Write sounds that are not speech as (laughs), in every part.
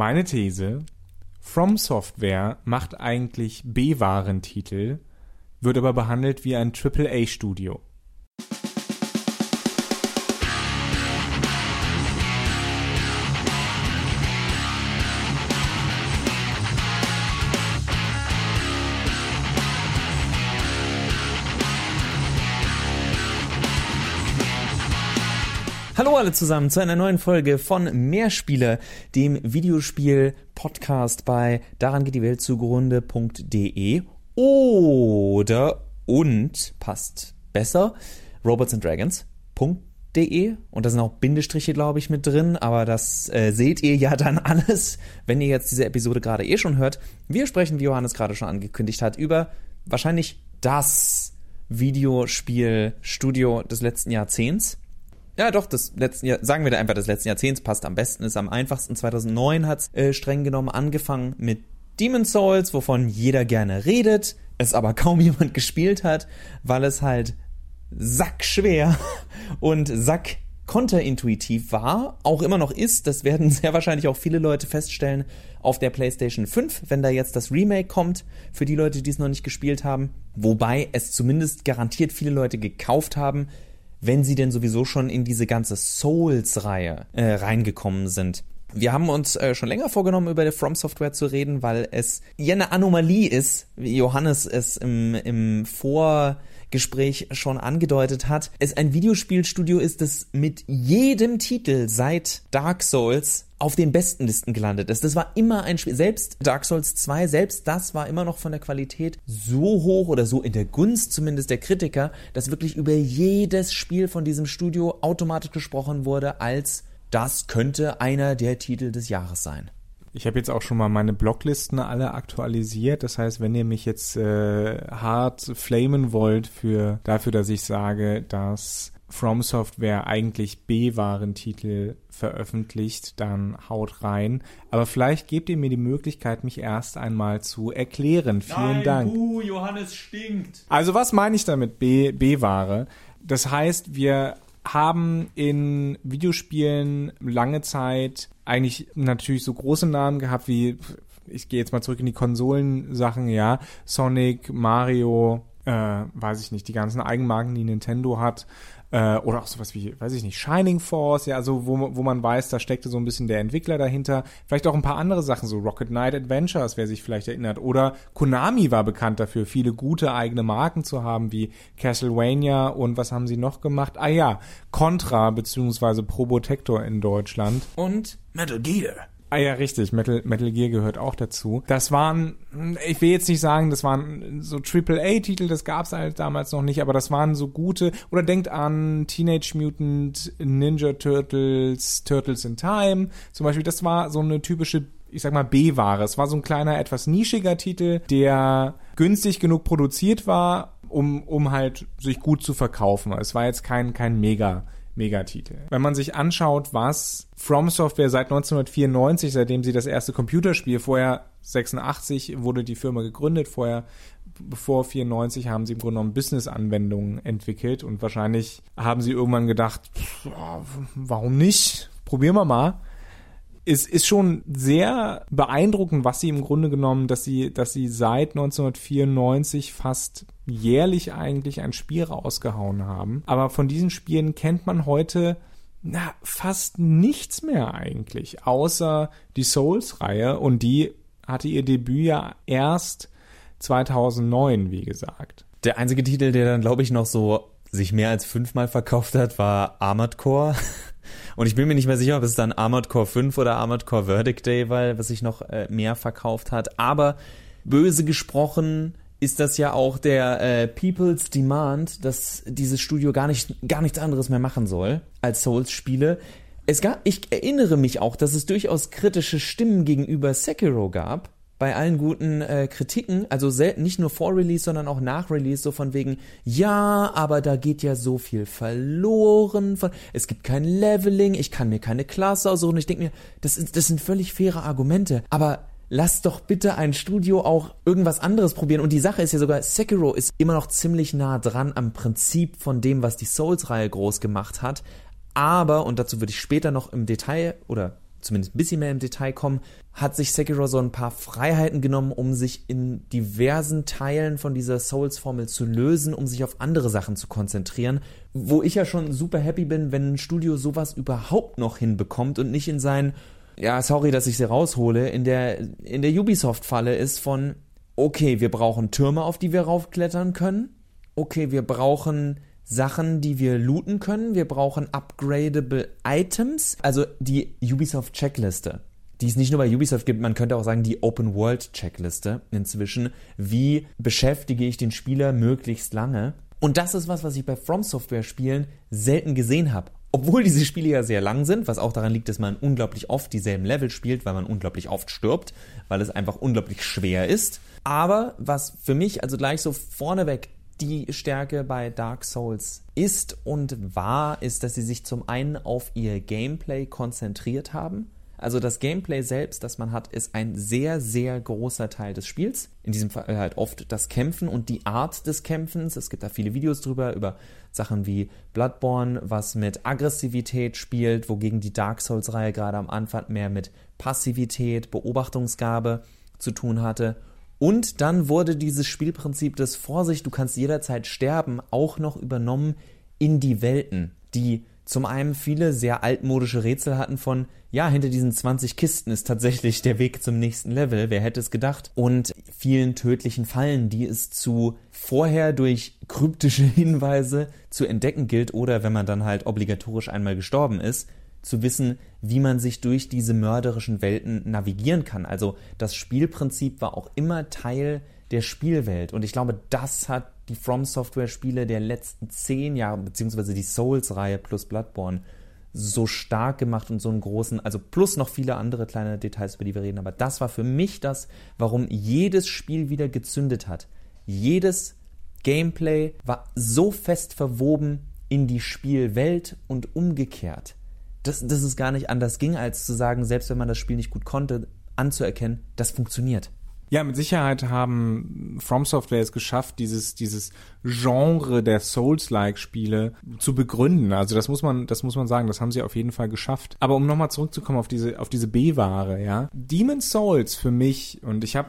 Meine These, From Software macht eigentlich B-Warentitel, wird aber behandelt wie ein AAA-Studio. Hallo alle zusammen zu einer neuen Folge von Mehrspieler, dem Videospiel-Podcast bei daran geht die Welt zugrunde.de oder und passt besser Robots and Dragons.de und da sind auch Bindestriche, glaube ich, mit drin, aber das äh, seht ihr ja dann (laughs) alles, wenn ihr jetzt diese Episode gerade eh schon hört. Wir sprechen, wie Johannes gerade schon angekündigt hat, über wahrscheinlich das Videospielstudio des letzten Jahrzehnts ja, doch, das letzten Jahr, sagen wir da einfach, des letzten Jahrzehnts passt am besten, ist am einfachsten. 2009 hat's äh, streng genommen angefangen mit Demon's Souls, wovon jeder gerne redet, es aber (laughs) kaum jemand gespielt hat, weil es halt sackschwer (laughs) und sack konterintuitiv war, auch immer noch ist, das werden (laughs) sehr wahrscheinlich auch viele Leute feststellen auf der PlayStation 5, wenn da jetzt das Remake kommt, für die Leute, die es noch nicht gespielt haben, wobei es zumindest garantiert viele Leute gekauft haben, wenn sie denn sowieso schon in diese ganze Souls-Reihe äh, reingekommen sind. Wir haben uns äh, schon länger vorgenommen, über die From Software zu reden, weil es ja eine Anomalie ist, wie Johannes es im, im Vorgespräch schon angedeutet hat, es ein Videospielstudio ist, das mit jedem Titel seit Dark Souls auf den besten Listen gelandet ist. Das war immer ein Spiel. Selbst Dark Souls 2, selbst das war immer noch von der Qualität so hoch oder so in der Gunst zumindest der Kritiker, dass wirklich über jedes Spiel von diesem Studio automatisch gesprochen wurde, als das könnte einer der Titel des Jahres sein. Ich habe jetzt auch schon mal meine Blocklisten alle aktualisiert. Das heißt, wenn ihr mich jetzt äh, hart flamen wollt für dafür, dass ich sage, dass From Software eigentlich B-Warentitel veröffentlicht, dann haut rein. Aber vielleicht gebt ihr mir die Möglichkeit, mich erst einmal zu erklären. Vielen Nein, Dank. Buh, Johannes stinkt. Also was meine ich damit B-Ware? Das heißt, wir haben in Videospielen lange Zeit eigentlich natürlich so große Namen gehabt wie, ich gehe jetzt mal zurück in die Konsolensachen, ja, Sonic, Mario, äh, weiß ich nicht, die ganzen Eigenmarken, die Nintendo hat, äh, oder auch sowas wie, weiß ich nicht, Shining Force, ja, also wo, wo man weiß, da steckte so ein bisschen der Entwickler dahinter. Vielleicht auch ein paar andere Sachen, so Rocket Knight Adventures, wer sich vielleicht erinnert. Oder Konami war bekannt dafür, viele gute eigene Marken zu haben, wie Castlevania und was haben sie noch gemacht? Ah ja, Contra beziehungsweise Probotector in Deutschland. Und Metal Gear. Ah ja, richtig. Metal, Metal Gear gehört auch dazu. Das waren, ich will jetzt nicht sagen, das waren so AAA-Titel, das gab's halt damals noch nicht, aber das waren so gute. Oder denkt an Teenage Mutant Ninja Turtles, Turtles in Time. Zum Beispiel, das war so eine typische ich sag mal, B-Ware. Es war so ein kleiner, etwas nischiger Titel, der günstig genug produziert war, um, um halt sich gut zu verkaufen. Es war jetzt kein, kein Mega, Megatitel. Wenn man sich anschaut, was From Software seit 1994, seitdem sie das erste Computerspiel, vorher 86 wurde die Firma gegründet, vorher bevor 94 haben sie im Grunde genommen Business-Anwendungen entwickelt und wahrscheinlich haben sie irgendwann gedacht, warum nicht? Probieren wir mal es ist schon sehr beeindruckend, was sie im Grunde genommen, dass sie, dass sie seit 1994 fast jährlich eigentlich ein Spiel rausgehauen haben. Aber von diesen Spielen kennt man heute na, fast nichts mehr eigentlich, außer die Souls-Reihe und die hatte ihr Debüt ja erst 2009, wie gesagt. Der einzige Titel, der dann, glaube ich, noch so sich mehr als fünfmal verkauft hat, war Armored Core. (laughs) Und ich bin mir nicht mehr sicher, ob es dann Armored Core 5 oder Armored Core Verdict Day war, was sich noch äh, mehr verkauft hat. Aber böse gesprochen ist das ja auch der äh, People's Demand, dass dieses Studio gar nicht gar nichts anderes mehr machen soll als Souls-Spiele. Es gab, ich erinnere mich auch, dass es durchaus kritische Stimmen gegenüber Sekiro gab bei allen guten äh, Kritiken, also selten nicht nur vor Release, sondern auch nach Release, so von wegen, ja, aber da geht ja so viel verloren, von, es gibt kein Leveling, ich kann mir keine Klasse aussuchen. Ich denke mir, das, ist, das sind völlig faire Argumente, aber lass doch bitte ein Studio auch irgendwas anderes probieren. Und die Sache ist ja sogar, Sekiro ist immer noch ziemlich nah dran am Prinzip von dem, was die Souls-Reihe groß gemacht hat. Aber, und dazu würde ich später noch im Detail oder zumindest ein bisschen mehr im Detail kommen, hat sich Sekiro so ein paar Freiheiten genommen, um sich in diversen Teilen von dieser Souls-Formel zu lösen, um sich auf andere Sachen zu konzentrieren. Wo ich ja schon super happy bin, wenn ein Studio sowas überhaupt noch hinbekommt und nicht in sein, ja, sorry, dass ich sie raushole, in der, in der Ubisoft-Falle ist von, okay, wir brauchen Türme, auf die wir raufklettern können. Okay, wir brauchen Sachen, die wir looten können. Wir brauchen upgradable Items, also die Ubisoft Checkliste die es nicht nur bei Ubisoft gibt, man könnte auch sagen, die Open World Checkliste inzwischen. Wie beschäftige ich den Spieler möglichst lange? Und das ist was, was ich bei From Software Spielen selten gesehen habe. Obwohl diese Spiele ja sehr lang sind, was auch daran liegt, dass man unglaublich oft dieselben Level spielt, weil man unglaublich oft stirbt, weil es einfach unglaublich schwer ist. Aber was für mich also gleich so vorneweg die Stärke bei Dark Souls ist und war, ist, dass sie sich zum einen auf ihr Gameplay konzentriert haben also das Gameplay selbst, das man hat, ist ein sehr, sehr großer Teil des Spiels. In diesem Fall halt oft das Kämpfen und die Art des Kämpfens. Es gibt da viele Videos drüber, über Sachen wie Bloodborne, was mit Aggressivität spielt, wogegen die Dark Souls-Reihe gerade am Anfang mehr mit Passivität, Beobachtungsgabe zu tun hatte. Und dann wurde dieses Spielprinzip des Vorsicht, du kannst jederzeit sterben, auch noch übernommen in die Welten, die zum einen viele sehr altmodische Rätsel hatten von, ja, hinter diesen 20 Kisten ist tatsächlich der Weg zum nächsten Level, wer hätte es gedacht? Und vielen tödlichen Fallen, die es zu vorher durch kryptische (laughs) Hinweise zu entdecken gilt oder wenn man dann halt obligatorisch einmal gestorben ist, zu wissen, wie man sich durch diese mörderischen Welten navigieren kann. Also das Spielprinzip war auch immer Teil der Spielwelt und ich glaube, das hat die From Software Spiele der letzten zehn Jahre, beziehungsweise die Souls-Reihe plus Bloodborne, so stark gemacht und so einen großen, also plus noch viele andere kleine Details, über die wir reden, aber das war für mich das, warum jedes Spiel wieder gezündet hat. Jedes Gameplay war so fest verwoben in die Spielwelt und umgekehrt, dass, dass es gar nicht anders ging, als zu sagen, selbst wenn man das Spiel nicht gut konnte, anzuerkennen, das funktioniert. Ja, mit Sicherheit haben From Software es geschafft, dieses, dieses Genre der Souls-like-Spiele zu begründen. Also das muss man, das muss man sagen, das haben sie auf jeden Fall geschafft. Aber um nochmal zurückzukommen auf diese, auf diese B-Ware, ja. Demon's Souls für mich, und ich habe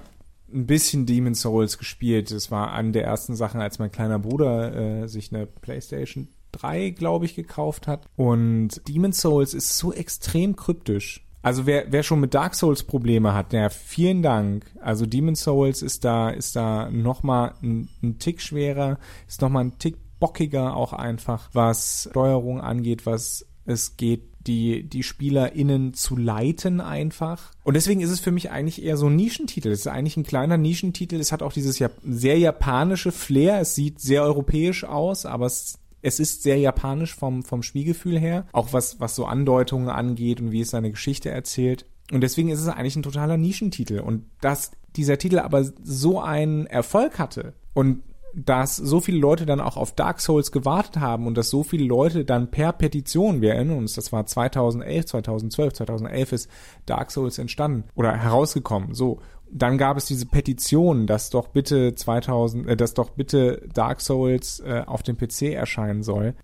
ein bisschen Demon's Souls gespielt. Das war eine der ersten Sachen, als mein kleiner Bruder äh, sich eine PlayStation 3, glaube ich, gekauft hat. Und Demon's Souls ist so extrem kryptisch. Also wer, wer schon mit Dark Souls Probleme hat, der vielen Dank. Also Demon Souls ist da, ist da nochmal ein, ein Tick schwerer, ist nochmal ein Tick bockiger auch einfach, was Steuerung angeht, was es geht, die, die SpielerInnen zu leiten einfach. Und deswegen ist es für mich eigentlich eher so ein Nischentitel. Es ist eigentlich ein kleiner Nischentitel. Es hat auch dieses sehr japanische Flair. Es sieht sehr europäisch aus, aber es es ist sehr japanisch vom, vom Spielgefühl her, auch was, was so Andeutungen angeht und wie es seine Geschichte erzählt. Und deswegen ist es eigentlich ein totaler Nischentitel. Und dass dieser Titel aber so einen Erfolg hatte und dass so viele Leute dann auch auf Dark Souls gewartet haben und dass so viele Leute dann per Petition, wir erinnern uns, das war 2011, 2012, 2011 ist Dark Souls entstanden oder herausgekommen, so dann gab es diese Petition, dass doch bitte 2000, äh, dass doch bitte Dark Souls äh, auf dem PC erscheinen soll.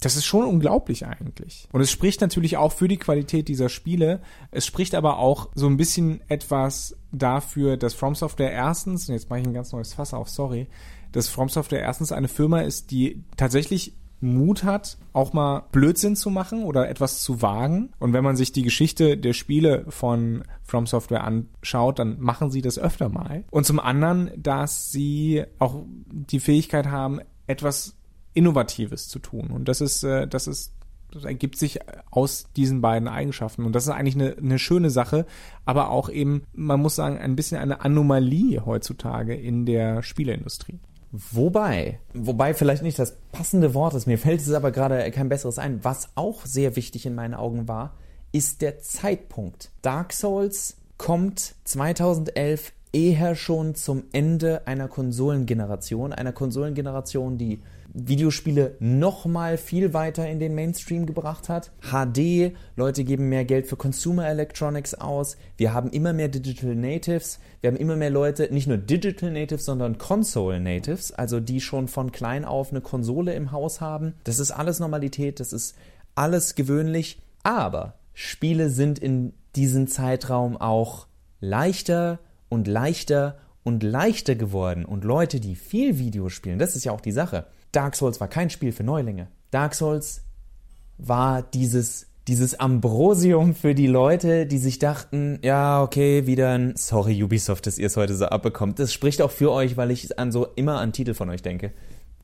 Das ist schon unglaublich eigentlich. Und es spricht natürlich auch für die Qualität dieser Spiele. Es spricht aber auch so ein bisschen etwas dafür, dass From Software erstens, und jetzt mache ich ein ganz neues Fass auf, sorry, dass From Software erstens eine Firma ist, die tatsächlich Mut hat, auch mal Blödsinn zu machen oder etwas zu wagen. Und wenn man sich die Geschichte der Spiele von From Software anschaut, dann machen sie das öfter mal. Und zum anderen, dass sie auch die Fähigkeit haben, etwas Innovatives zu tun. Und das ist, äh, das ist das ergibt sich aus diesen beiden Eigenschaften. Und das ist eigentlich eine, eine schöne Sache, aber auch eben, man muss sagen, ein bisschen eine Anomalie heutzutage in der Spieleindustrie. Wobei, wobei vielleicht nicht das passende Wort ist, mir fällt es aber gerade kein besseres ein. Was auch sehr wichtig in meinen Augen war, ist der Zeitpunkt. Dark Souls kommt 2011 eher schon zum Ende einer Konsolengeneration, einer Konsolengeneration, die Videospiele nochmal viel weiter in den Mainstream gebracht hat. HD, Leute geben mehr Geld für Consumer Electronics aus. Wir haben immer mehr Digital Natives. Wir haben immer mehr Leute, nicht nur Digital Natives, sondern Console Natives, also die schon von klein auf eine Konsole im Haus haben. Das ist alles Normalität, das ist alles gewöhnlich. Aber Spiele sind in diesen Zeitraum auch leichter und leichter und leichter geworden. Und Leute, die viel Video spielen, das ist ja auch die Sache. Dark Souls war kein Spiel für Neulinge. Dark Souls war dieses dieses Ambrosium für die Leute, die sich dachten, ja, okay, wieder ein Sorry Ubisoft, dass ihr es heute so abbekommt. Das spricht auch für euch, weil ich an so immer an Titel von euch denke.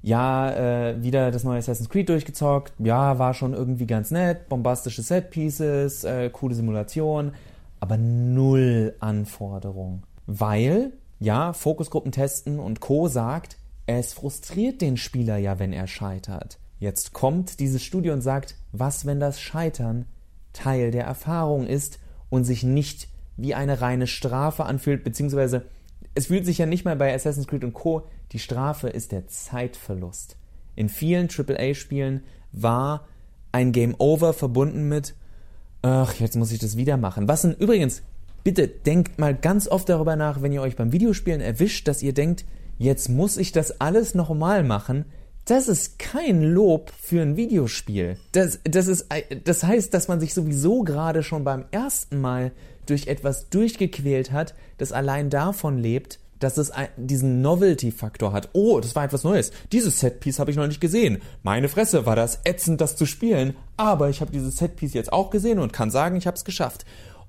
Ja, äh, wieder das neue Assassin's Creed durchgezockt. Ja, war schon irgendwie ganz nett. Bombastische Set-Pieces, äh, coole Simulation. Aber null Anforderung. Weil, ja, Fokusgruppen testen und Co. sagt, es frustriert den Spieler ja, wenn er scheitert. Jetzt kommt dieses Studio und sagt, was, wenn das Scheitern Teil der Erfahrung ist und sich nicht wie eine reine Strafe anfühlt, beziehungsweise es fühlt sich ja nicht mal bei Assassin's Creed und Co. Die Strafe ist der Zeitverlust. In vielen AAA-Spielen war ein Game Over verbunden mit, ach, jetzt muss ich das wieder machen. Was denn übrigens, bitte denkt mal ganz oft darüber nach, wenn ihr euch beim Videospielen erwischt, dass ihr denkt, jetzt muss ich das alles nochmal machen, das ist kein Lob für ein Videospiel. Das, das, ist, das heißt, dass man sich sowieso gerade schon beim ersten Mal durch etwas durchgequält hat, das allein davon lebt, dass es diesen Novelty-Faktor hat. Oh, das war etwas Neues. Dieses Setpiece habe ich noch nicht gesehen. Meine Fresse, war das ätzend, das zu spielen. Aber ich habe dieses Setpiece jetzt auch gesehen und kann sagen, ich habe es geschafft.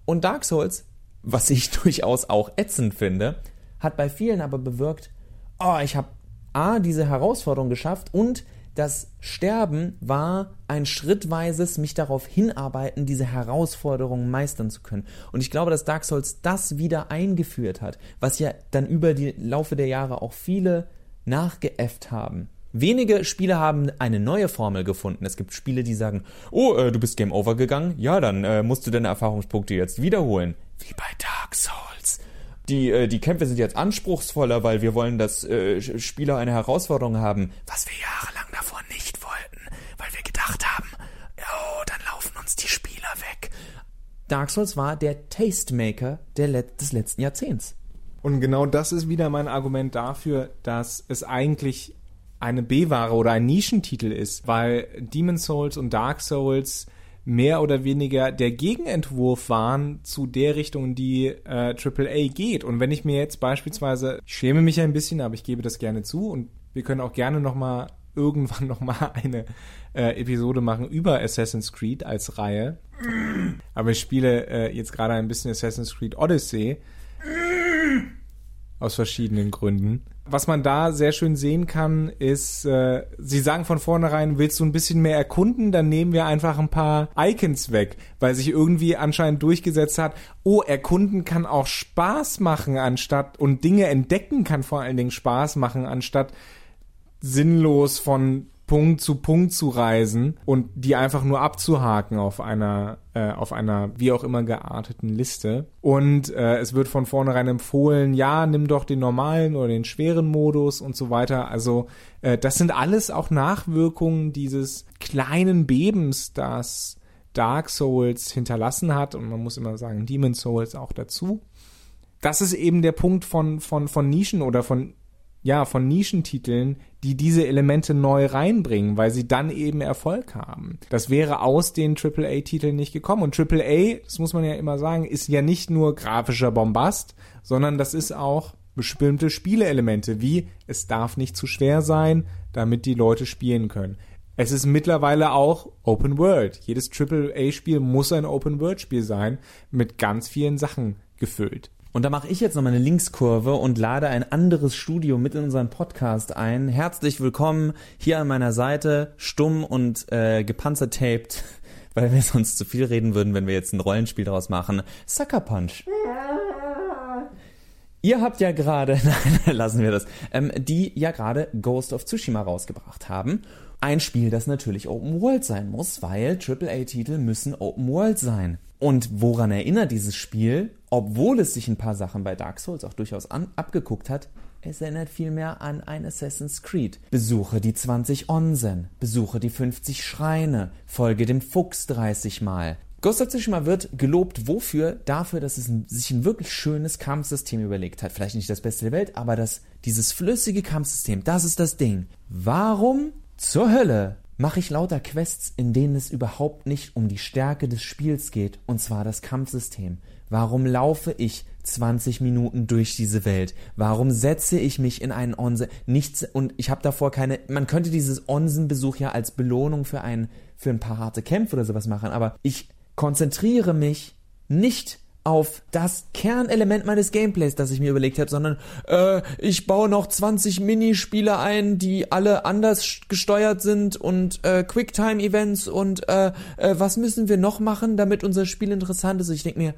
Und Dark Souls, was ich (laughs) durchaus auch ätzend finde, hat bei vielen aber bewirkt, oh, ich habe A, diese Herausforderung geschafft und das Sterben war ein schrittweises mich darauf hinarbeiten, diese Herausforderungen meistern zu können. Und ich glaube, dass Dark Souls das wieder eingeführt hat, was ja dann über die Laufe der Jahre auch viele nachgeäfft haben. Wenige Spiele haben eine neue Formel gefunden. Es gibt Spiele, die sagen, oh, äh, du bist Game Over gegangen, ja, dann äh, musst du deine Erfahrungspunkte jetzt wiederholen. Wie bei Dark Souls die, äh, die Kämpfe sind jetzt anspruchsvoller, weil wir wollen, dass äh, Spieler eine Herausforderung haben, was wir jahrelang davor nicht wollten, weil wir gedacht haben, oh, dann laufen uns die Spieler weg. Dark Souls war der Tastemaker der Let des letzten Jahrzehnts. Und genau das ist wieder mein Argument dafür, dass es eigentlich eine B-Ware oder ein Nischentitel ist, weil Demon Souls und Dark Souls mehr oder weniger der Gegenentwurf waren zu der Richtung, die äh, AAA geht. Und wenn ich mir jetzt beispielsweise, ich schäme mich ein bisschen, aber ich gebe das gerne zu und wir können auch gerne noch mal (laughs) irgendwann noch mal eine äh, Episode machen über Assassin's Creed als Reihe. Aber ich spiele äh, jetzt gerade ein bisschen Assassin's Creed Odyssey aus verschiedenen Gründen. Was man da sehr schön sehen kann, ist, äh, sie sagen von vornherein, willst du ein bisschen mehr erkunden, dann nehmen wir einfach ein paar Icons weg, weil sich irgendwie anscheinend durchgesetzt hat, oh, erkunden kann auch Spaß machen, anstatt und Dinge entdecken kann vor allen Dingen Spaß machen, anstatt sinnlos von Punkt zu Punkt zu reisen und die einfach nur abzuhaken auf einer äh, auf einer wie auch immer gearteten Liste. Und äh, es wird von vornherein empfohlen ja nimm doch den normalen oder den schweren Modus und so weiter. Also äh, das sind alles auch Nachwirkungen dieses kleinen Bebens das Dark Souls hinterlassen hat. Und man muss immer sagen Demon Souls auch dazu. Das ist eben der Punkt von von von Nischen oder von ja, von Nischentiteln, die diese Elemente neu reinbringen, weil sie dann eben Erfolg haben. Das wäre aus den AAA-Titeln nicht gekommen. Und AAA, das muss man ja immer sagen, ist ja nicht nur grafischer Bombast, sondern das ist auch bestimmte Spieleelemente, wie es darf nicht zu schwer sein, damit die Leute spielen können. Es ist mittlerweile auch Open World. Jedes AAA-Spiel muss ein Open World-Spiel sein, mit ganz vielen Sachen gefüllt. Und da mache ich jetzt nochmal eine Linkskurve und lade ein anderes Studio mit in unseren Podcast ein. Herzlich willkommen hier an meiner Seite, stumm und äh, gepanzertaped, (laughs) weil wir sonst zu viel reden würden, wenn wir jetzt ein Rollenspiel daraus machen. Sucker Punch. Ihr habt ja gerade, (laughs) nein, lassen wir das, ähm, die ja gerade Ghost of Tsushima rausgebracht haben. Ein Spiel, das natürlich Open World sein muss, weil AAA-Titel müssen Open World sein. Und woran erinnert dieses Spiel, obwohl es sich ein paar Sachen bei Dark Souls auch durchaus an, abgeguckt hat? Es erinnert vielmehr an ein Assassin's Creed. Besuche die 20 Onsen, besuche die 50 Schreine, folge dem Fuchs 30 Mal. Ghost of Tsushima wird gelobt wofür? Dafür, dass es sich ein wirklich schönes Kampfsystem überlegt hat. Vielleicht nicht das Beste der Welt, aber das, dieses flüssige Kampfsystem, das ist das Ding. Warum zur Hölle mache ich lauter Quests, in denen es überhaupt nicht um die Stärke des Spiels geht, und zwar das Kampfsystem. Warum laufe ich 20 Minuten durch diese Welt? Warum setze ich mich in einen Onsen? Nichts und ich habe davor keine. Man könnte dieses Onsenbesuch ja als Belohnung für ein für ein paar harte Kämpfe oder sowas machen, aber ich konzentriere mich nicht auf das Kernelement meines Gameplays, das ich mir überlegt habe, sondern äh, ich baue noch 20 Minispiele ein, die alle anders gesteuert sind und äh, Quicktime-Events und äh, äh, was müssen wir noch machen, damit unser Spiel interessant ist. Ich denke mir,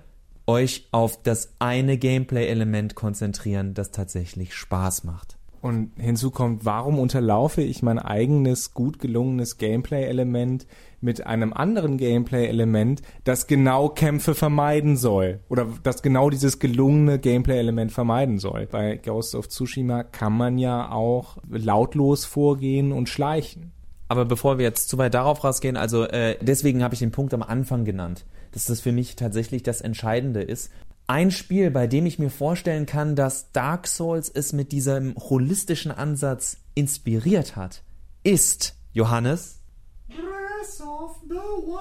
euch auf das eine Gameplay-Element konzentrieren, das tatsächlich Spaß macht. Und hinzu kommt, warum unterlaufe ich mein eigenes gut gelungenes Gameplay-Element mit einem anderen Gameplay-Element, das genau Kämpfe vermeiden soll? Oder das genau dieses gelungene Gameplay-Element vermeiden soll? Bei Ghost of Tsushima kann man ja auch lautlos vorgehen und schleichen. Aber bevor wir jetzt zu weit darauf rausgehen, also äh, deswegen habe ich den Punkt am Anfang genannt, dass das für mich tatsächlich das Entscheidende ist. Ein Spiel, bei dem ich mir vorstellen kann, dass Dark Souls es mit diesem holistischen Ansatz inspiriert hat, ist Johannes. Breath of the Wild.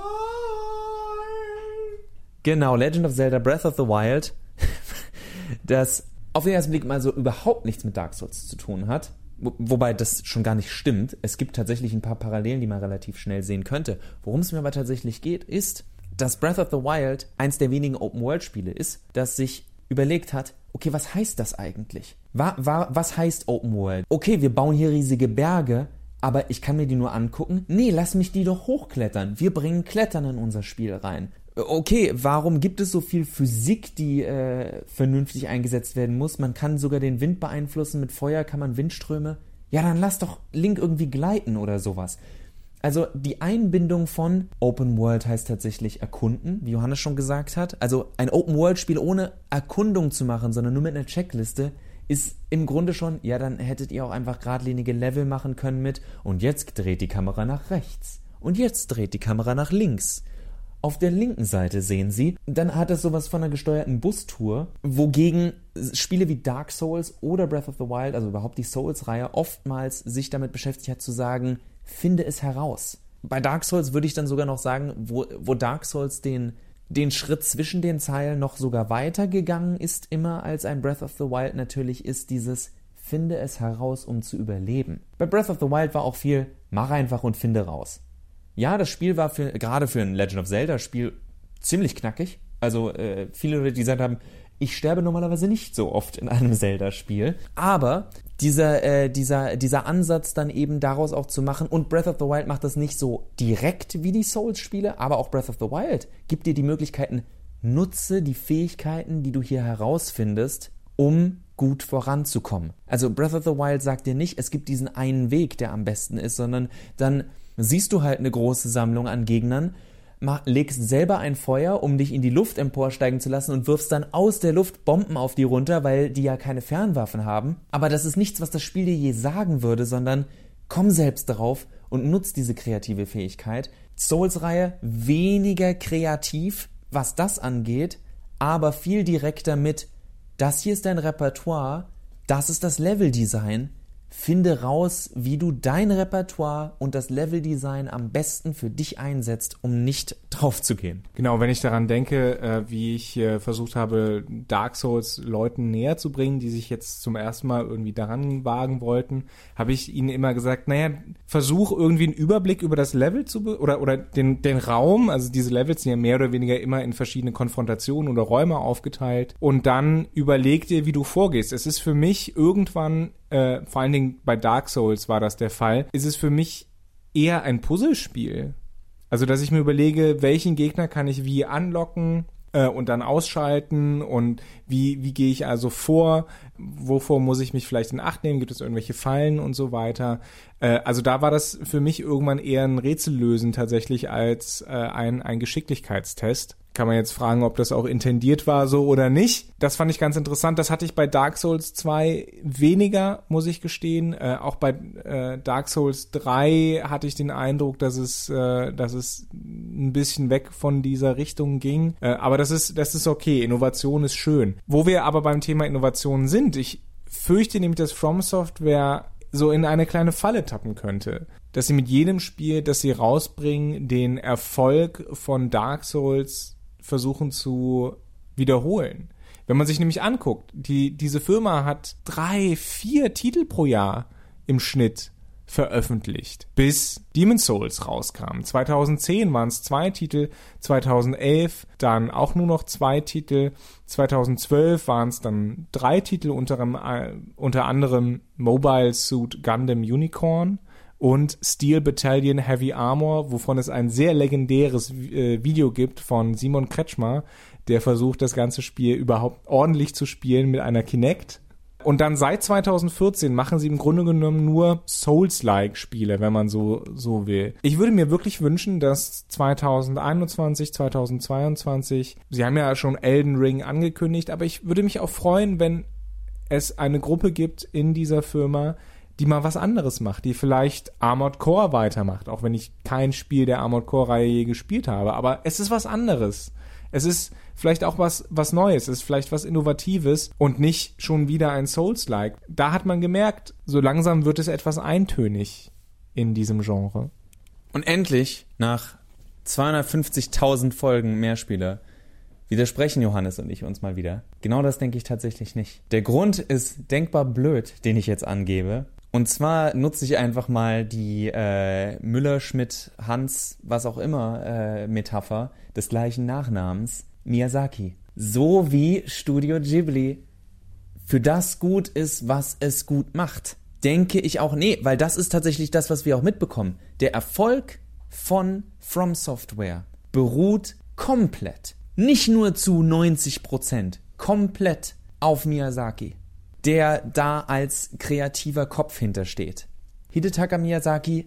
Genau, Legend of Zelda Breath of the Wild, (laughs) das auf den ersten Blick mal so überhaupt nichts mit Dark Souls zu tun hat. Wobei das schon gar nicht stimmt. Es gibt tatsächlich ein paar Parallelen, die man relativ schnell sehen könnte. Worum es mir aber tatsächlich geht, ist, dass Breath of the Wild eins der wenigen Open-World-Spiele ist, das sich überlegt hat, okay, was heißt das eigentlich? War, war, was heißt Open World? Okay, wir bauen hier riesige Berge, aber ich kann mir die nur angucken. Nee, lass mich die doch hochklettern. Wir bringen Klettern in unser Spiel rein. Okay, warum gibt es so viel Physik, die äh, vernünftig eingesetzt werden muss? Man kann sogar den Wind beeinflussen. Mit Feuer kann man Windströme. Ja, dann lass doch Link irgendwie gleiten oder sowas. Also die Einbindung von Open World heißt tatsächlich erkunden, wie Johannes schon gesagt hat. Also ein Open World Spiel ohne Erkundung zu machen, sondern nur mit einer Checkliste, ist im Grunde schon, ja, dann hättet ihr auch einfach geradlinige Level machen können mit und jetzt dreht die Kamera nach rechts und jetzt dreht die Kamera nach links. Auf der linken Seite sehen Sie, dann hat es sowas von einer gesteuerten Bustour, wogegen Spiele wie Dark Souls oder Breath of the Wild, also überhaupt die Souls-Reihe, oftmals sich damit beschäftigt hat zu sagen, finde es heraus. Bei Dark Souls würde ich dann sogar noch sagen, wo, wo Dark Souls den, den Schritt zwischen den Zeilen noch sogar weitergegangen ist, immer als ein Breath of the Wild natürlich, ist dieses Finde es heraus, um zu überleben. Bei Breath of the Wild war auch viel, mach einfach und finde raus. Ja, das Spiel war für, gerade für ein Legend of Zelda Spiel ziemlich knackig. Also äh, viele Leute, die gesagt haben, ich sterbe normalerweise nicht so oft in einem Zelda-Spiel. Aber dieser, äh, dieser, dieser Ansatz dann eben daraus auch zu machen, und Breath of the Wild macht das nicht so direkt wie die Souls-Spiele, aber auch Breath of the Wild gibt dir die Möglichkeiten, nutze die Fähigkeiten, die du hier herausfindest, um gut voranzukommen. Also Breath of the Wild sagt dir nicht, es gibt diesen einen Weg, der am besten ist, sondern dann siehst du halt eine große Sammlung an Gegnern legst selber ein Feuer, um dich in die Luft emporsteigen zu lassen und wirfst dann aus der Luft Bomben auf die runter, weil die ja keine Fernwaffen haben. Aber das ist nichts, was das Spiel dir je sagen würde, sondern komm selbst darauf und nutz diese kreative Fähigkeit. Souls-Reihe weniger kreativ, was das angeht, aber viel direkter mit, das hier ist dein Repertoire, das ist das Leveldesign, Finde raus, wie du dein Repertoire und das Leveldesign am besten für dich einsetzt, um nicht (laughs) drauf zu gehen. Genau, wenn ich daran denke, äh, wie ich äh, versucht habe, Dark Souls Leuten näher zu bringen, die sich jetzt zum ersten Mal irgendwie daran wagen wollten, habe ich ihnen immer gesagt, naja, versuch irgendwie einen Überblick über das Level zu oder oder den den Raum, also diese Levels sind ja mehr oder weniger immer in verschiedene Konfrontationen oder Räume aufgeteilt und dann überleg dir, wie du vorgehst. Es ist für mich irgendwann äh, vor allen Dingen bei Dark Souls war das der Fall, ist es für mich eher ein Puzzlespiel. Also, dass ich mir überlege, welchen Gegner kann ich wie anlocken äh, und dann ausschalten und wie, wie gehe ich also vor, wovor muss ich mich vielleicht in Acht nehmen, gibt es irgendwelche Fallen und so weiter. Äh, also da war das für mich irgendwann eher ein Rätsellösen tatsächlich als äh, ein, ein Geschicklichkeitstest. Kann man jetzt fragen, ob das auch intendiert war so oder nicht. Das fand ich ganz interessant. Das hatte ich bei Dark Souls 2 weniger, muss ich gestehen. Äh, auch bei äh, Dark Souls 3 hatte ich den Eindruck, dass es, äh, dass es ein bisschen weg von dieser Richtung ging. Äh, aber das ist, das ist okay. Innovation ist schön. Wo wir aber beim Thema Innovation sind, ich fürchte nämlich, dass From Software so in eine kleine Falle tappen könnte. dass sie mit jedem Spiel, das sie rausbringen, den Erfolg von Dark Souls versuchen zu wiederholen. Wenn man sich nämlich anguckt, die, diese Firma hat drei, vier Titel pro Jahr im Schnitt veröffentlicht, bis Demon's Souls rauskam. 2010 waren es zwei Titel, 2011 dann auch nur noch zwei Titel, 2012 waren es dann drei Titel, unter, äh, unter anderem Mobile Suit Gundam Unicorn und Steel Battalion Heavy Armor, wovon es ein sehr legendäres äh, Video gibt von Simon Kretschmer, der versucht, das ganze Spiel überhaupt ordentlich zu spielen mit einer Kinect. Und dann seit 2014 machen sie im Grunde genommen nur Souls-like Spiele, wenn man so, so will. Ich würde mir wirklich wünschen, dass 2021, 2022, sie haben ja schon Elden Ring angekündigt, aber ich würde mich auch freuen, wenn es eine Gruppe gibt in dieser Firma, die mal was anderes macht, die vielleicht Armored Core weitermacht, auch wenn ich kein Spiel der Armored Core Reihe je gespielt habe, aber es ist was anderes. Es ist vielleicht auch was, was Neues, es ist vielleicht was Innovatives und nicht schon wieder ein Souls-like. Da hat man gemerkt, so langsam wird es etwas eintönig in diesem Genre. Und endlich, nach 250.000 Folgen Mehrspieler, widersprechen Johannes und ich uns mal wieder. Genau das denke ich tatsächlich nicht. Der Grund ist denkbar blöd, den ich jetzt angebe. Und zwar nutze ich einfach mal die äh, Müller, Schmidt, Hans, was auch immer äh, Metapher des gleichen Nachnamens, Miyazaki. So wie Studio Ghibli für das gut ist, was es gut macht. Denke ich auch, nee, weil das ist tatsächlich das, was wir auch mitbekommen. Der Erfolg von From Software beruht komplett, nicht nur zu 90 Prozent, komplett auf Miyazaki der da als kreativer Kopf hintersteht. Hidetaka Miyazaki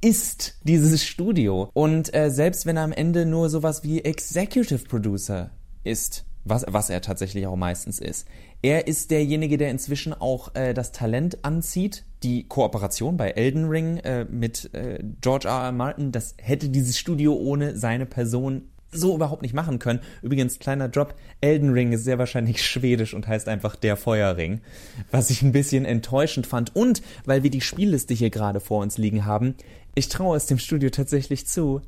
ist dieses Studio und äh, selbst wenn er am Ende nur sowas wie Executive Producer ist, was, was er tatsächlich auch meistens ist, er ist derjenige, der inzwischen auch äh, das Talent anzieht. Die Kooperation bei Elden Ring äh, mit äh, George R. R. Martin, das hätte dieses Studio ohne seine Person so überhaupt nicht machen können. Übrigens, kleiner Drop, Elden Ring ist sehr wahrscheinlich (laughs) schwedisch und heißt einfach der Feuerring, was ich ein bisschen enttäuschend fand. Und weil wir die Spielliste hier gerade vor uns liegen haben, ich traue es dem Studio tatsächlich zu,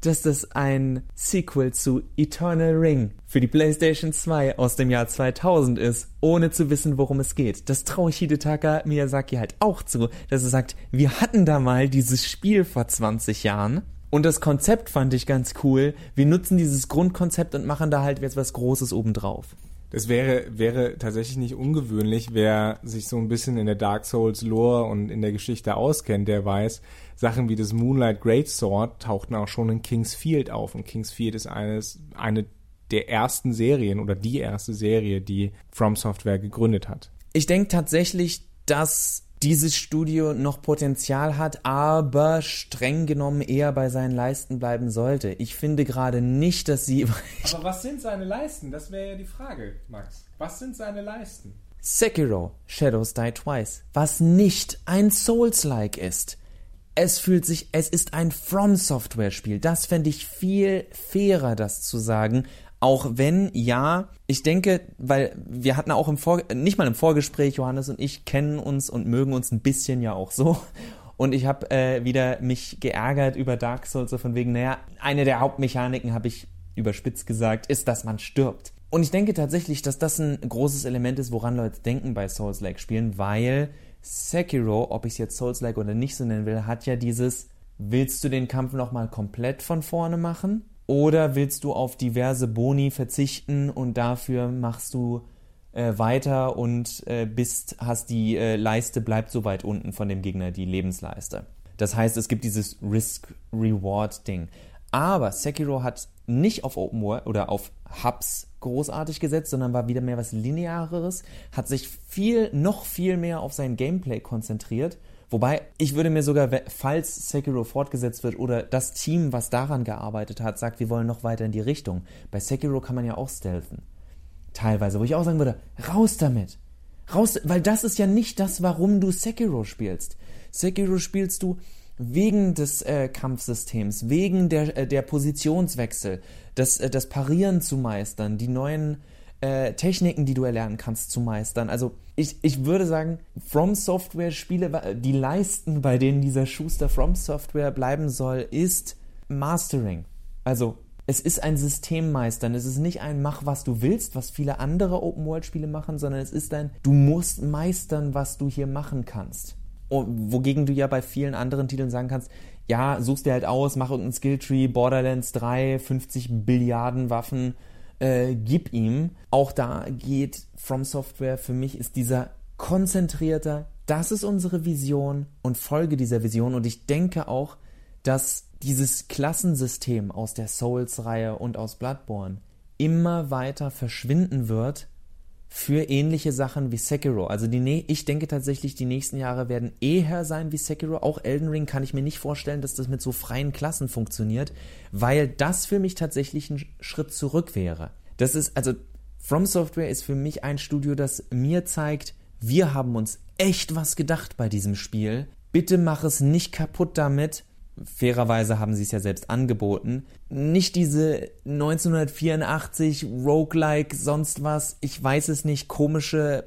dass das ein Sequel zu Eternal Ring für die PlayStation 2 aus dem Jahr 2000 ist, ohne zu wissen, worum es geht. Das traue ich Hidetaka Miyazaki halt auch zu, dass er sagt, wir hatten da mal dieses Spiel vor 20 Jahren und das Konzept fand ich ganz cool. Wir nutzen dieses Grundkonzept und machen da halt jetzt was Großes obendrauf. Das wäre, wäre tatsächlich nicht ungewöhnlich, wer sich so ein bisschen in der Dark Souls Lore und in der Geschichte auskennt, der weiß, Sachen wie das Moonlight Greatsword tauchten auch schon in King's Field auf. Und King's Field ist eines, eine der ersten Serien oder die erste Serie, die From Software gegründet hat. Ich denke tatsächlich, dass dieses Studio noch Potenzial hat, aber streng genommen eher bei seinen Leisten bleiben sollte. Ich finde gerade nicht, dass sie. (laughs) aber was sind seine Leisten? Das wäre ja die Frage, Max. Was sind seine Leisten? Sekiro, Shadows Die Twice, was nicht ein Souls-like ist. Es fühlt sich, es ist ein From Software Spiel. Das fände ich viel fairer, das zu sagen, auch wenn, ja, ich denke, weil wir hatten auch im Vor nicht mal im Vorgespräch, Johannes und ich kennen uns und mögen uns ein bisschen ja auch so. Und ich habe äh, wieder mich geärgert über Dark Souls, so von wegen, naja, eine der Hauptmechaniken, habe ich überspitzt gesagt, ist, dass man stirbt. Und ich denke tatsächlich, dass das ein großes Element ist, woran Leute denken bei Souls-like-Spielen, weil Sekiro, ob ich es jetzt Souls-like oder nicht so nennen will, hat ja dieses, willst du den Kampf nochmal komplett von vorne machen? Oder willst du auf diverse Boni verzichten und dafür machst du äh, weiter und äh, bist, hast die äh, Leiste bleibt so weit unten von dem Gegner, die Lebensleiste. Das heißt, es gibt dieses Risk-Reward-Ding. Aber Sekiro hat nicht auf Open World oder auf Hubs großartig gesetzt, sondern war wieder mehr was Lineareres, hat sich viel, noch viel mehr auf sein Gameplay konzentriert Wobei, ich würde mir sogar, falls Sekiro fortgesetzt wird oder das Team, was daran gearbeitet hat, sagt, wir wollen noch weiter in die Richtung. Bei Sekiro kann man ja auch stealthen. Teilweise, wo ich auch sagen würde, raus damit. Raus, weil das ist ja nicht das, warum du Sekiro spielst. Sekiro spielst du wegen des äh, Kampfsystems, wegen der, äh, der Positionswechsel, das, äh, das Parieren zu meistern, die neuen äh, Techniken, die du erlernen kannst zu meistern. Also ich, ich würde sagen, From Software Spiele, die Leisten, bei denen dieser Schuster From Software bleiben soll, ist Mastering. Also es ist ein Systemmeistern. Es ist nicht ein Mach, was du willst, was viele andere Open-World-Spiele machen, sondern es ist ein Du musst meistern, was du hier machen kannst. wogegen du ja bei vielen anderen Titeln sagen kannst, ja, suchst dir halt aus, mach irgendeinen Skilltree, Borderlands 3, 50 Billiarden Waffen, äh, gib ihm. Auch da geht From Software, für mich ist dieser konzentrierter, das ist unsere Vision und folge dieser Vision. Und ich denke auch, dass dieses Klassensystem aus der Souls-Reihe und aus Bloodborne immer weiter verschwinden wird für ähnliche Sachen wie Sekiro. Also die, ich denke tatsächlich, die nächsten Jahre werden eher sein wie Sekiro. Auch Elden Ring kann ich mir nicht vorstellen, dass das mit so freien Klassen funktioniert, weil das für mich tatsächlich ein Schritt zurück wäre. Das ist, also From Software ist für mich ein Studio, das mir zeigt, wir haben uns echt was gedacht bei diesem Spiel. Bitte mach es nicht kaputt damit, fairerweise haben sie es ja selbst angeboten, nicht diese 1984 Roguelike sonst was, ich weiß es nicht, komische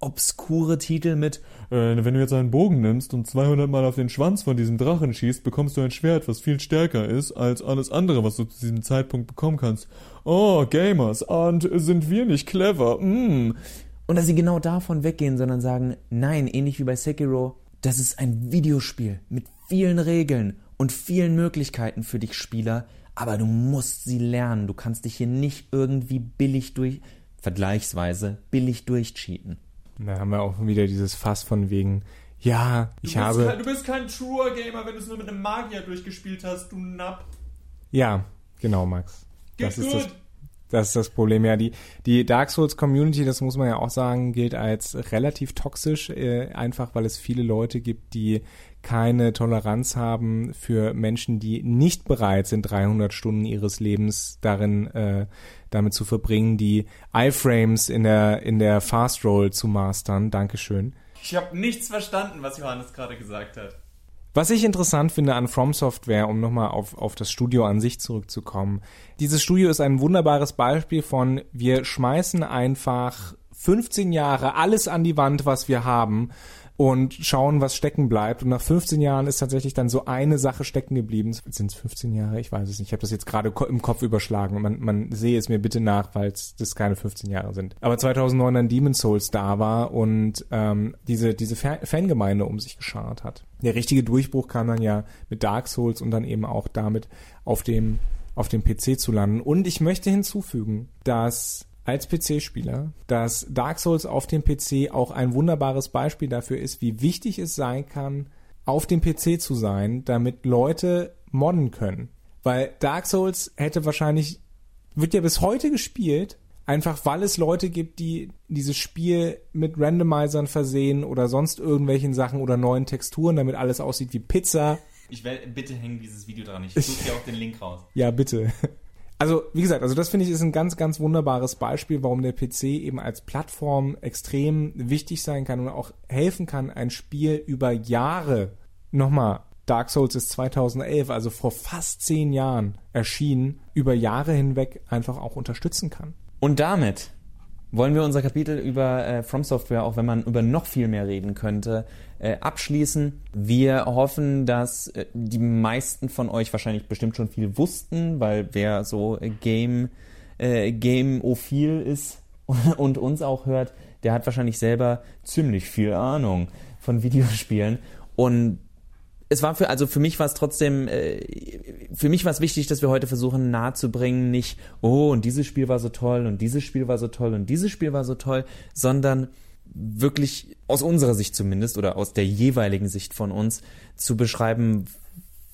obskure Titel mit äh, wenn du jetzt einen Bogen nimmst und 200 Mal auf den Schwanz von diesem Drachen schießt, bekommst du ein Schwert, was viel stärker ist als alles andere, was du zu diesem Zeitpunkt bekommen kannst. Oh, Gamers, und sind wir nicht clever? Mm. Und dass sie genau davon weggehen, sondern sagen, nein, ähnlich wie bei Sekiro, das ist ein Videospiel mit vielen Regeln und vielen Möglichkeiten für dich Spieler, aber du musst sie lernen. Du kannst dich hier nicht irgendwie billig durch, vergleichsweise billig durchcheaten. Da haben wir auch wieder dieses Fass von wegen, ja, ich habe. Kein, du bist kein Truer Gamer, wenn du es nur mit einem Magier durchgespielt hast, du Napp. Ja, genau, Max. Geht das gut. ist das, das ist das Problem. Ja, die, die Dark Souls Community, das muss man ja auch sagen, gilt als relativ toxisch, äh, einfach weil es viele Leute gibt, die keine Toleranz haben für Menschen, die nicht bereit sind, 300 Stunden ihres Lebens darin äh, damit zu verbringen, die iFrames in der in der Fast Roll zu mastern. Dankeschön. Ich habe nichts verstanden, was Johannes gerade gesagt hat. Was ich interessant finde an From Software, um nochmal auf, auf das Studio an sich zurückzukommen. Dieses Studio ist ein wunderbares Beispiel von, wir schmeißen einfach 15 Jahre alles an die Wand, was wir haben und schauen, was stecken bleibt. Und nach 15 Jahren ist tatsächlich dann so eine Sache stecken geblieben. Sind es 15 Jahre? Ich weiß es nicht. Ich habe das jetzt gerade im Kopf überschlagen. Man, man sehe es mir bitte nach, weil das keine 15 Jahre sind. Aber 2009 dann Demon's Souls da war und ähm, diese, diese Fangemeinde um sich geschart hat. Der richtige Durchbruch kam dann ja mit Dark Souls und dann eben auch damit auf dem auf dem PC zu landen. Und ich möchte hinzufügen, dass als PC-Spieler, dass Dark Souls auf dem PC auch ein wunderbares Beispiel dafür ist, wie wichtig es sein kann, auf dem PC zu sein, damit Leute modden können. Weil Dark Souls hätte wahrscheinlich, wird ja bis heute gespielt, einfach weil es Leute gibt, die dieses Spiel mit Randomizern versehen oder sonst irgendwelchen Sachen oder neuen Texturen, damit alles aussieht wie Pizza. Ich will, bitte hängen dieses Video dran. Ich (laughs) suche dir auch den Link raus. Ja, bitte. Also, wie gesagt, also das finde ich ist ein ganz, ganz wunderbares Beispiel, warum der PC eben als Plattform extrem wichtig sein kann und auch helfen kann, ein Spiel über Jahre, nochmal, Dark Souls ist 2011, also vor fast zehn Jahren erschienen, über Jahre hinweg einfach auch unterstützen kann. Und damit wollen wir unser Kapitel über äh, From Software, auch wenn man über noch viel mehr reden könnte, äh, abschließen. Wir hoffen, dass äh, die meisten von euch wahrscheinlich bestimmt schon viel wussten, weil wer so äh, Game äh, Gameophil ist (laughs) und uns auch hört, der hat wahrscheinlich selber ziemlich viel Ahnung von Videospielen und es war für, also für mich war es trotzdem, äh, für mich war es wichtig, dass wir heute versuchen nahezubringen, nicht, oh, und dieses Spiel war so toll und dieses Spiel war so toll und dieses Spiel war so toll, sondern wirklich aus unserer Sicht zumindest oder aus der jeweiligen Sicht von uns zu beschreiben,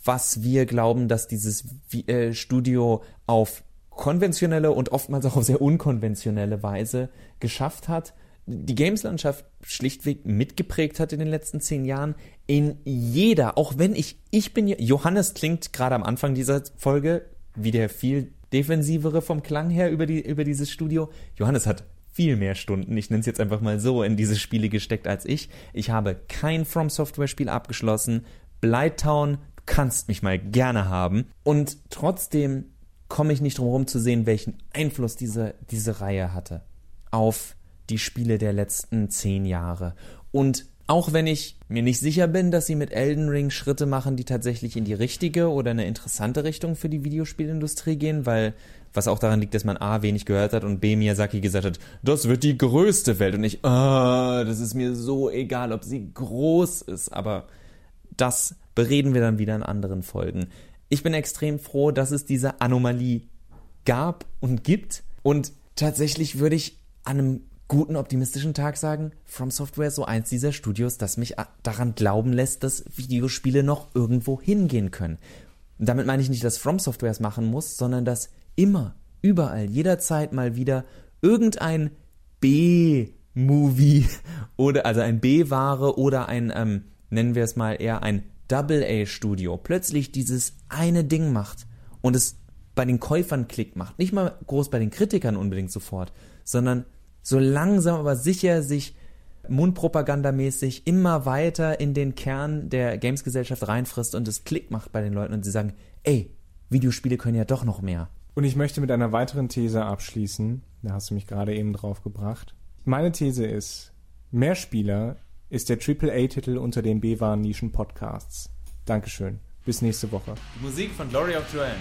was wir glauben, dass dieses äh, Studio auf konventionelle und oftmals auch auf sehr unkonventionelle Weise geschafft hat die Games-Landschaft schlichtweg mitgeprägt hat in den letzten zehn Jahren. In jeder, auch wenn ich, ich bin, Johannes klingt gerade am Anfang dieser Folge wie der viel defensivere vom Klang her über, die, über dieses Studio. Johannes hat viel mehr Stunden, ich nenne es jetzt einfach mal so, in diese Spiele gesteckt als ich. Ich habe kein From Software Spiel abgeschlossen. Blighttown, kannst mich mal gerne haben. Und trotzdem komme ich nicht drum herum zu sehen, welchen Einfluss diese, diese Reihe hatte auf die Spiele der letzten zehn Jahre. Und auch wenn ich mir nicht sicher bin, dass sie mit Elden Ring Schritte machen, die tatsächlich in die richtige oder eine interessante Richtung für die Videospielindustrie gehen, weil was auch daran liegt, dass man A wenig gehört hat und B Miyazaki gesagt hat, das wird die größte Welt und ich, ah, das ist mir so egal, ob sie groß ist, aber das bereden wir dann wieder in anderen Folgen. Ich bin extrem froh, dass es diese Anomalie gab und gibt und tatsächlich würde ich an einem guten optimistischen Tag sagen, From Software ist so eins dieser Studios, das mich daran glauben lässt, dass Videospiele noch irgendwo hingehen können. Damit meine ich nicht, dass From Software es machen muss, sondern dass immer, überall, jederzeit mal wieder irgendein B-Movie (laughs) oder also ein B-Ware oder ein, ähm, nennen wir es mal eher ein Double-A-Studio plötzlich dieses eine Ding macht und es bei den Käufern Klick macht. Nicht mal groß bei den Kritikern unbedingt sofort, sondern so langsam aber sicher sich mundpropagandamäßig immer weiter in den Kern der Gamesgesellschaft reinfrisst und es Klick macht bei den Leuten und sie sagen, ey, Videospiele können ja doch noch mehr. Und ich möchte mit einer weiteren These abschließen. Da hast du mich gerade eben drauf gebracht. Meine These ist, Mehrspieler ist der AAA-Titel unter den B-Waren-Nischen-Podcasts. Dankeschön. Bis nächste Woche. Die Musik von Glory of Joanne.